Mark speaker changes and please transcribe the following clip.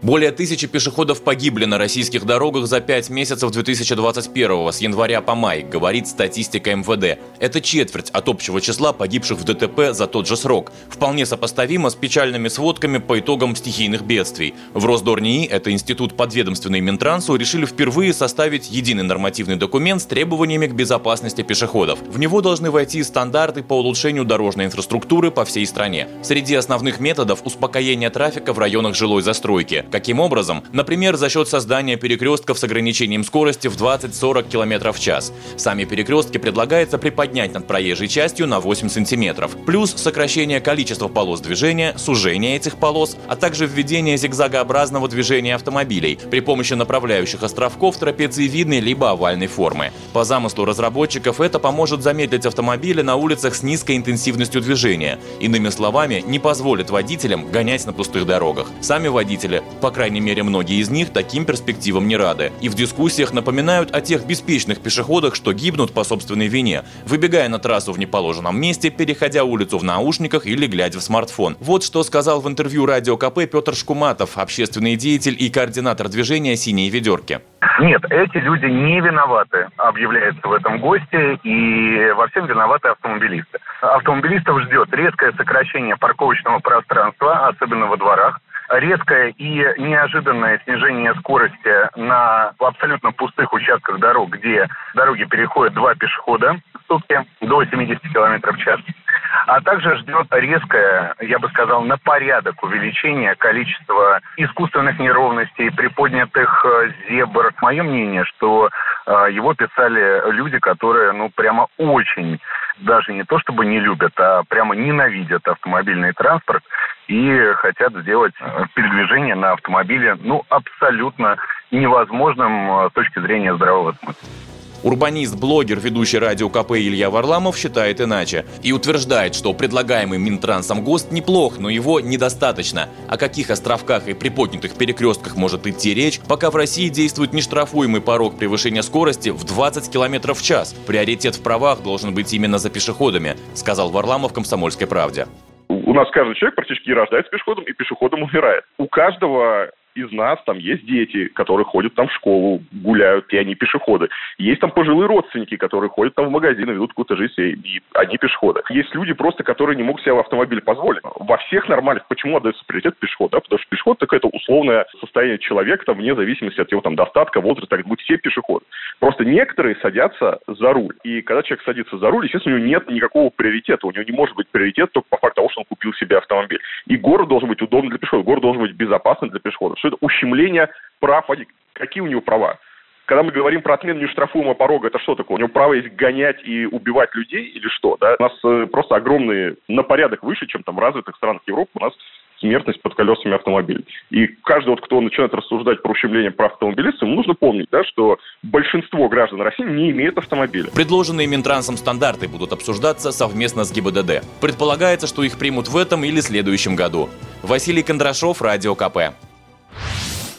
Speaker 1: Более тысячи пешеходов погибли на российских дорогах за пять месяцев 2021 с января по май, говорит статистика МВД. Это четверть от общего числа погибших в ДТП за тот же срок. Вполне сопоставимо с печальными сводками по итогам стихийных бедствий. В Росдорнии, это институт подведомственный Минтрансу, решили впервые составить единый нормативный документ с требованиями к безопасности пешеходов. В него должны войти стандарты по улучшению дорожной инфраструктуры по всей стране. Среди основных методов успокоение трафика в районах жилой застройки. Каким образом? Например, за счет создания перекрестков с ограничением скорости в 20-40 км в час. Сами перекрестки предлагается приподнять над проезжей частью на 8 см. Плюс сокращение количества полос движения, сужение этих полос, а также введение зигзагообразного движения автомобилей при помощи направляющих островков трапециевидной либо овальной формы. По замыслу разработчиков это поможет замедлить автомобили на улицах с низкой интенсивностью движения. Иными словами, не позволит водителям гонять на пустых дорогах. Сами водители по крайней мере, многие из них таким перспективам не рады. И в дискуссиях напоминают о тех беспечных пешеходах, что гибнут по собственной вине, выбегая на трассу в неположенном месте, переходя улицу в наушниках или глядя в смартфон. Вот что сказал в интервью Радио КП Петр Шкуматов, общественный деятель и координатор движения «Синие ведерки».
Speaker 2: Нет, эти люди не виноваты, объявляется в этом госте, и во всем виноваты автомобилисты. Автомобилистов ждет резкое сокращение парковочного пространства, особенно во дворах, резкое и неожиданное снижение скорости на абсолютно пустых участках дорог, где дороги переходят два пешехода в сутки до 70 км в час. А также ждет резкое, я бы сказал, на порядок увеличение количества искусственных неровностей, приподнятых э, зебр. Мое мнение, что э, его писали люди, которые, ну, прямо очень даже не то чтобы не любят, а прямо ненавидят автомобильный транспорт и хотят сделать э, передвижение на автомобиле ну, абсолютно невозможным с точки зрения здравого смысла.
Speaker 1: Урбанист, блогер, ведущий радио КП Илья Варламов считает иначе и утверждает, что предлагаемый Минтрансом ГОСТ неплох, но его недостаточно. О каких островках и приподнятых перекрестках может идти речь, пока в России действует нештрафуемый порог превышения скорости в 20 км в час. Приоритет в правах должен быть именно за пешеходами, сказал Варламов «Комсомольской правде».
Speaker 3: У нас каждый человек практически рождается пешеходом и пешеходом умирает. У каждого из нас там есть дети, которые ходят там в школу, гуляют, и они пешеходы. Есть там пожилые родственники, которые ходят там в магазин, ведут какую-то жизнь, и они пешеходы. Есть люди просто, которые не могут себе в автомобиль позволить. Во всех нормальных, почему отдается приоритет пешеходу? Да? Потому что пешеход такое это условное состояние человека, там, вне зависимости от его там достатка, возраста, так будут все пешеходы. Просто некоторые садятся за руль. И когда человек садится за руль, естественно, у него нет никакого приоритета. У него не может быть приоритет только по факту того, что он купил себе автомобиль. И город должен быть удобным для пешеходов, город должен быть безопасным для пешеходов. Что это ущемление прав, какие у него права? Когда мы говорим про отмену нештрафуемого порога, это что такое? У него право есть гонять и убивать людей или что? Да? У нас э, просто огромные, на порядок выше, чем там в развитых странах Европы. У нас смертность под колесами автомобилей. И каждый, вот, кто начинает рассуждать про ущемление прав автомобилистов, ему нужно помнить, да, что большинство граждан России не имеет автомобиля.
Speaker 1: Предложенные Минтрансом стандарты будут обсуждаться совместно с ГИБДД. Предполагается, что их примут в этом или следующем году. Василий Кондрашов, Радио КП